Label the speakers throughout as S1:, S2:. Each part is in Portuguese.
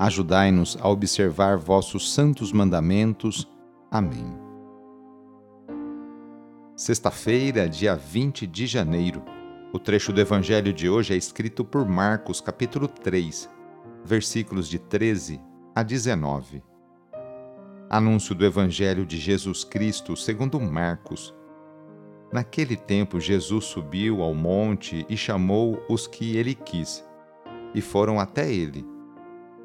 S1: Ajudai-nos a observar vossos santos mandamentos. Amém. Sexta-feira, dia 20 de janeiro. O trecho do evangelho de hoje é escrito por Marcos, capítulo 3, versículos de 13 a 19. Anúncio do evangelho de Jesus Cristo, segundo Marcos. Naquele tempo, Jesus subiu ao monte e chamou os que ele quis, e foram até ele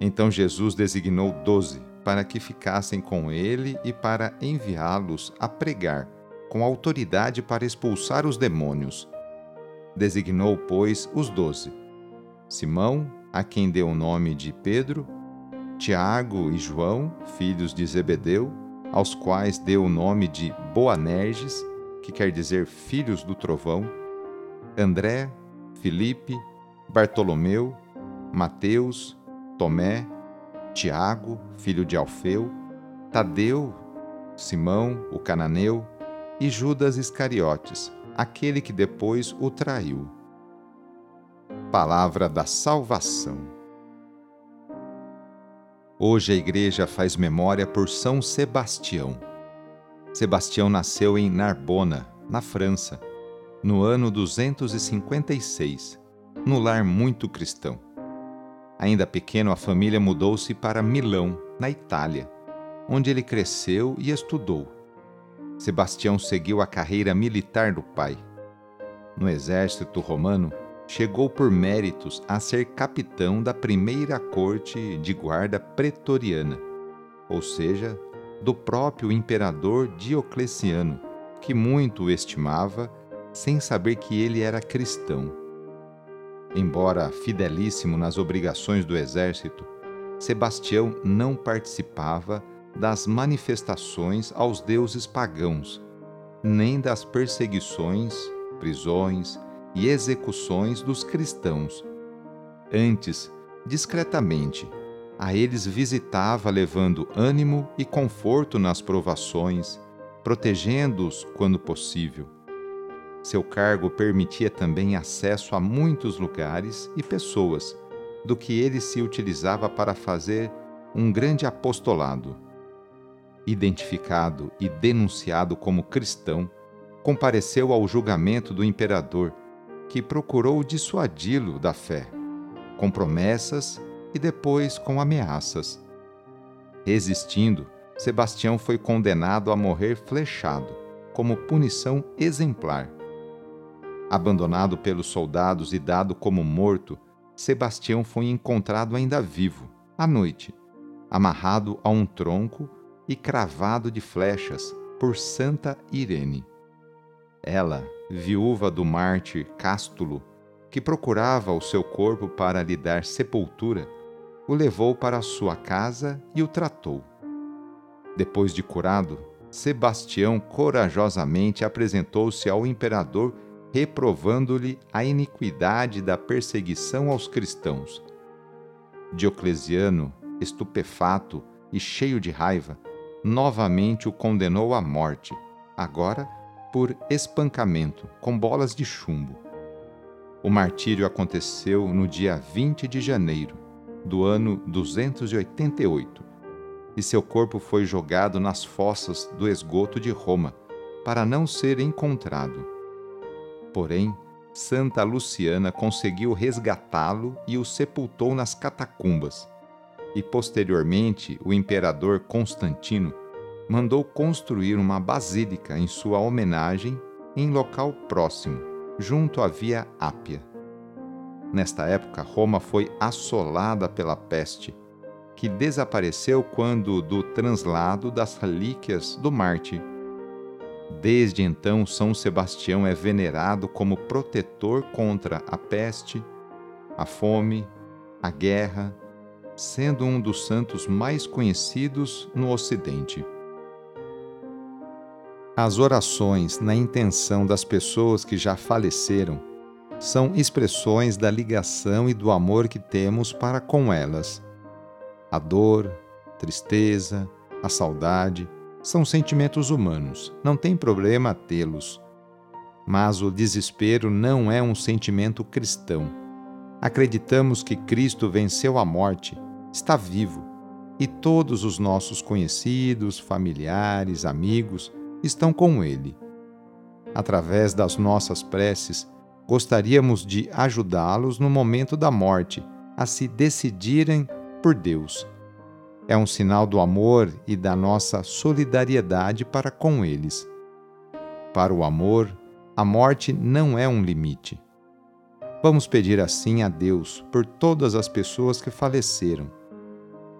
S1: então Jesus designou doze para que ficassem com ele e para enviá-los a pregar, com autoridade para expulsar os demônios. Designou, pois, os doze: Simão, a quem deu o nome de Pedro, Tiago e João, filhos de Zebedeu, aos quais deu o nome de Boanerges, que quer dizer filhos do trovão, André, Filipe, Bartolomeu, Mateus, Tomé, Tiago, filho de Alfeu, Tadeu, Simão, o cananeu, e Judas Iscariotes, aquele que depois o traiu. Palavra da Salvação. Hoje a Igreja faz memória por São Sebastião. Sebastião nasceu em Narbona, na França, no ano 256, no lar muito cristão. Ainda pequeno, a família mudou-se para Milão, na Itália, onde ele cresceu e estudou. Sebastião seguiu a carreira militar do pai. No exército romano, chegou por méritos a ser capitão da primeira corte de guarda pretoriana, ou seja, do próprio imperador Diocleciano, que muito o estimava, sem saber que ele era cristão. Embora fidelíssimo nas obrigações do exército, Sebastião não participava das manifestações aos deuses pagãos, nem das perseguições, prisões e execuções dos cristãos. Antes, discretamente, a eles visitava levando ânimo e conforto nas provações, protegendo-os quando possível seu cargo permitia também acesso a muitos lugares e pessoas, do que ele se utilizava para fazer um grande apostolado. Identificado e denunciado como cristão, compareceu ao julgamento do imperador, que procurou dissuadi-lo da fé, com promessas e depois com ameaças. Resistindo, Sebastião foi condenado a morrer flechado, como punição exemplar. Abandonado pelos soldados e dado como morto, Sebastião foi encontrado ainda vivo, à noite, amarrado a um tronco e cravado de flechas por Santa Irene. Ela, viúva do mártir Cástulo, que procurava o seu corpo para lhe dar sepultura, o levou para sua casa e o tratou. Depois de curado, Sebastião corajosamente apresentou-se ao imperador reprovando-lhe a iniquidade da perseguição aos cristãos. Diocleciano, estupefato e cheio de raiva, novamente o condenou à morte, agora por espancamento com bolas de chumbo. O martírio aconteceu no dia 20 de janeiro do ano 288 e seu corpo foi jogado nas fossas do esgoto de Roma para não ser encontrado. Porém, Santa Luciana conseguiu resgatá-lo e o sepultou nas catacumbas. e posteriormente o imperador Constantino mandou construir uma basílica em sua homenagem em local próximo, junto à Via Ápia. Nesta época, Roma foi assolada pela peste, que desapareceu quando do translado das relíquias do Marte. Desde então, São Sebastião é venerado como protetor contra a peste, a fome, a guerra, sendo um dos santos mais conhecidos no Ocidente. As orações na intenção das pessoas que já faleceram são expressões da ligação e do amor que temos para com elas. A dor, tristeza, a saudade são sentimentos humanos, não tem problema tê-los. Mas o desespero não é um sentimento cristão. Acreditamos que Cristo venceu a morte, está vivo, e todos os nossos conhecidos, familiares, amigos estão com Ele. Através das nossas preces, gostaríamos de ajudá-los no momento da morte a se decidirem por Deus. É um sinal do amor e da nossa solidariedade para com eles. Para o amor, a morte não é um limite. Vamos pedir assim a Deus por todas as pessoas que faleceram.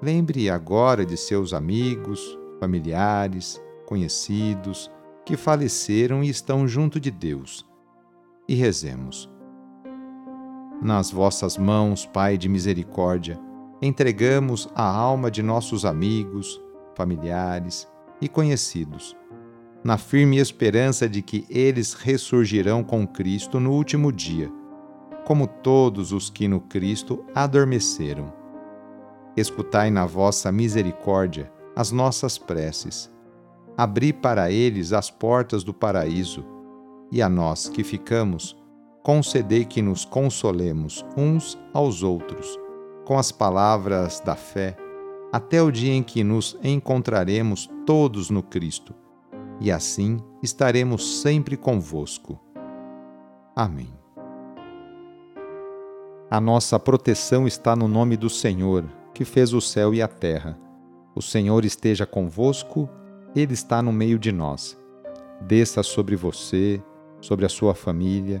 S1: Lembre agora de seus amigos, familiares, conhecidos que faleceram e estão junto de Deus. E rezemos. Nas vossas mãos, Pai de misericórdia, entregamos a alma de nossos amigos, familiares e conhecidos, na firme esperança de que eles ressurgirão com Cristo no último dia, como todos os que no Cristo adormeceram. Escutai na vossa misericórdia as nossas preces abri para eles as portas do paraíso, e a nós que ficamos, concedei que nos consolemos uns aos outros, com as palavras da fé, até o dia em que nos encontraremos todos no Cristo, e assim estaremos sempre convosco. Amém. A nossa proteção está no nome do Senhor, que fez o céu e a terra. O Senhor esteja convosco ele está no meio de nós. Desça sobre você, sobre a sua família,